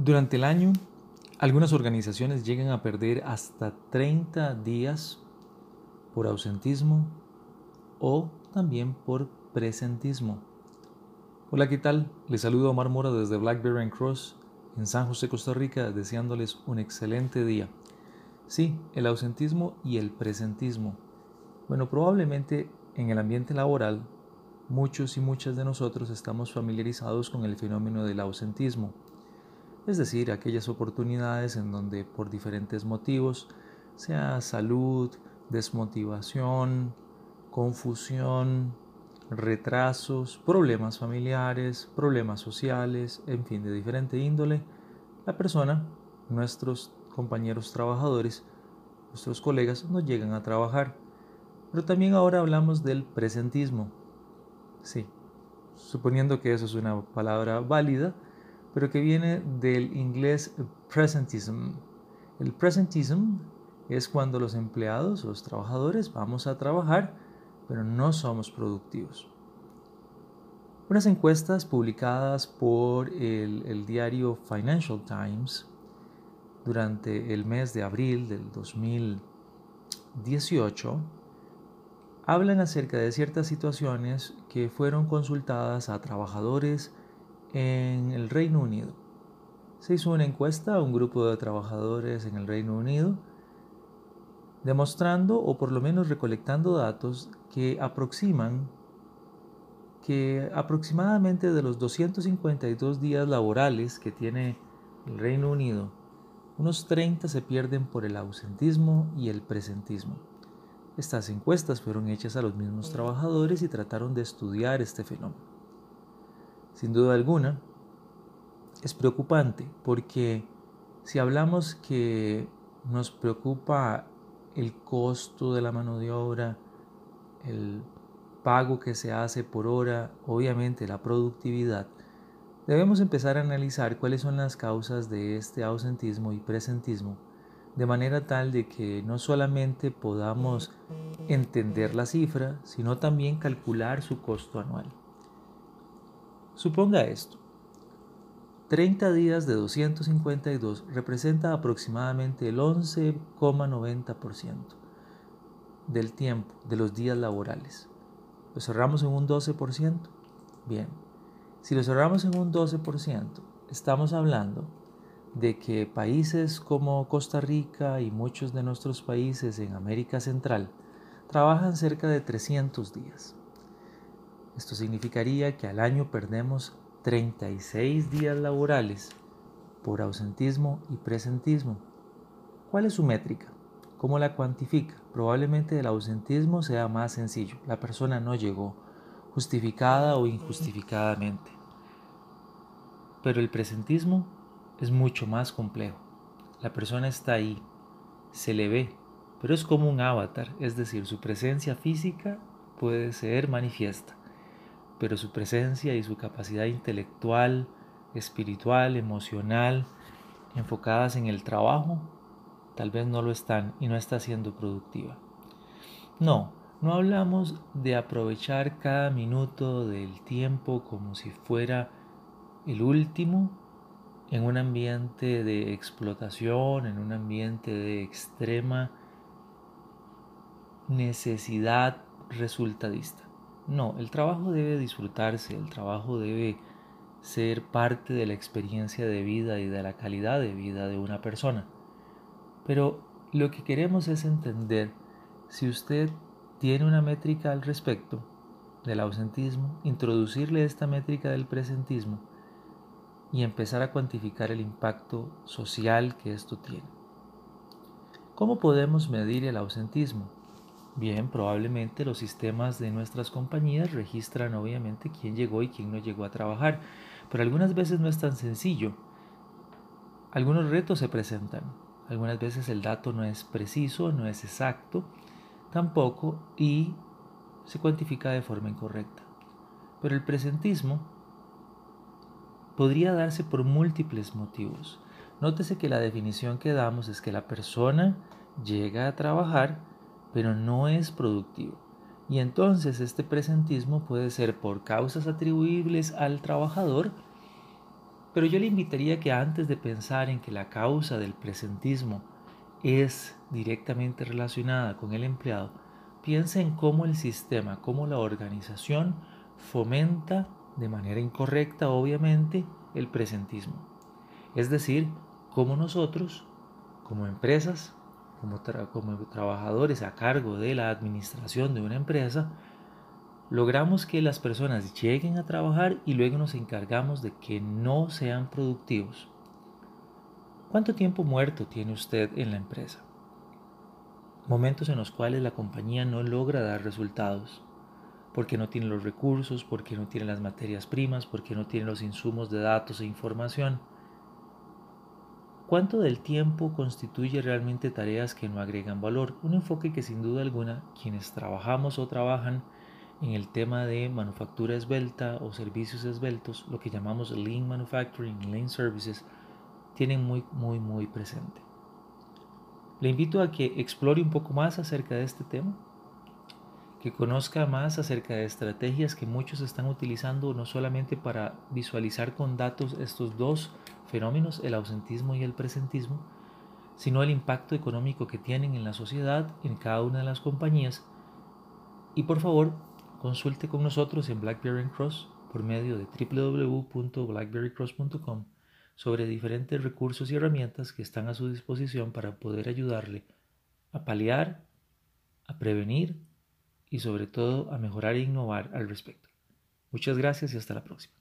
Durante el año, algunas organizaciones llegan a perder hasta 30 días por ausentismo o también por presentismo. Hola, ¿qué tal? Les saludo a Omar Mora desde Blackberry and Cross en San José, Costa Rica, deseándoles un excelente día. Sí, el ausentismo y el presentismo. Bueno, probablemente en el ambiente laboral muchos y muchas de nosotros estamos familiarizados con el fenómeno del ausentismo es decir, aquellas oportunidades en donde por diferentes motivos, sea salud, desmotivación, confusión, retrasos, problemas familiares, problemas sociales, en fin, de diferente índole, la persona, nuestros compañeros trabajadores, nuestros colegas no llegan a trabajar. Pero también ahora hablamos del presentismo. Sí, suponiendo que eso es una palabra válida, pero que viene del inglés presentism. El presentism es cuando los empleados, los trabajadores, vamos a trabajar, pero no somos productivos. Unas encuestas publicadas por el, el, diario Financial Times durante el mes de abril del 2018 hablan acerca de ciertas situaciones que fueron consultadas a trabajadores en el Reino Unido. Se hizo una encuesta a un grupo de trabajadores en el Reino Unido demostrando o por lo menos recolectando datos que aproximan que aproximadamente de los 252 días laborales que tiene el Reino Unido, unos 30 se pierden por el ausentismo y el presentismo. Estas encuestas fueron hechas a los mismos trabajadores y trataron de estudiar este fenómeno sin duda alguna, es preocupante porque si hablamos que nos preocupa el costo de la mano de obra, el pago que se hace por hora, obviamente la productividad, debemos empezar a analizar cuáles son las causas de este ausentismo y presentismo, de manera tal de que no solamente podamos entender la cifra, sino también calcular su costo anual. Suponga esto. 30 días de 252 representa aproximadamente el 11,90% del tiempo de los días laborales. ¿Lo cerramos en un 12%? Bien, si lo cerramos en un 12%, estamos hablando de que países como Costa Rica y muchos de nuestros países en América Central trabajan cerca de 300 días. Esto significaría que al año perdemos 36 días laborales por ausentismo y presentismo. ¿Cuál es su métrica? ¿Cómo la cuantifica? Probablemente el ausentismo sea más sencillo. La persona no llegó, justificada o injustificadamente. Pero el presentismo es mucho más complejo. La persona está ahí, se le ve, pero es como un avatar, es decir, su presencia física puede ser manifiesta pero su presencia y su capacidad intelectual, espiritual, emocional, enfocadas en el trabajo, tal vez no lo están y no está siendo productiva. No, no hablamos de aprovechar cada minuto del tiempo como si fuera el último en un ambiente de explotación, en un ambiente de extrema necesidad resultadista. No, el trabajo debe disfrutarse, el trabajo debe ser parte de la experiencia de vida y de la calidad de vida de una persona. Pero lo que queremos es entender si usted tiene una métrica al respecto del ausentismo, introducirle esta métrica del presentismo y empezar a cuantificar el impacto social que esto tiene. ¿Cómo podemos medir el ausentismo? Bien, probablemente los sistemas de nuestras compañías registran obviamente quién llegó y quién no llegó a trabajar, pero algunas veces no es tan sencillo. Algunos retos se presentan, algunas veces el dato no es preciso, no es exacto, tampoco y se cuantifica de forma incorrecta. Pero el presentismo podría darse por múltiples motivos. Nótese que la definición que damos es que la persona llega a trabajar pero no es productivo. Y entonces este presentismo puede ser por causas atribuibles al trabajador, Pero yo le invitaría que antes de pensar en que la causa del presentismo es directamente relacionada con el empleado, piense en cómo el sistema, cómo la organización fomenta de manera incorrecta, obviamente, el presentismo. Es decir, cómo nosotros, como empresas, como, trabajadores a cargo de la administración de una empresa, logramos que las personas lleguen a trabajar y luego nos encargamos de que no sean productivos. ¿Cuánto tiempo muerto tiene usted en la empresa? Momentos en los cuales la compañía no logra dar resultados, porque no tiene los recursos, porque no tiene las materias primas, porque no tiene los insumos de datos e información. ¿Cuánto del tiempo constituye realmente tareas que no agregan valor? Un enfoque que sin duda alguna quienes trabajamos o trabajan en el tema de manufactura esbelta o servicios esbeltos, lo que llamamos Lean Manufacturing, Lean Services, tienen muy, muy, muy presente. Le invito a que explore un poco más acerca de este tema, que conozca más acerca de estrategias que muchos están utilizando no solamente para visualizar con datos estos dos fenómenos, el ausentismo y el presentismo, sino el impacto económico que tienen en la sociedad, en cada una de las compañías. Y por favor, Consulte con nosotros en Blackberry Cross por medio de www.blackberrycross.com sobre diferentes recursos y herramientas que están a su disposición para poder ayudarle a paliar, a prevenir y sobre todo a mejorar e innovar al respecto. Muchas gracias y hasta la próxima.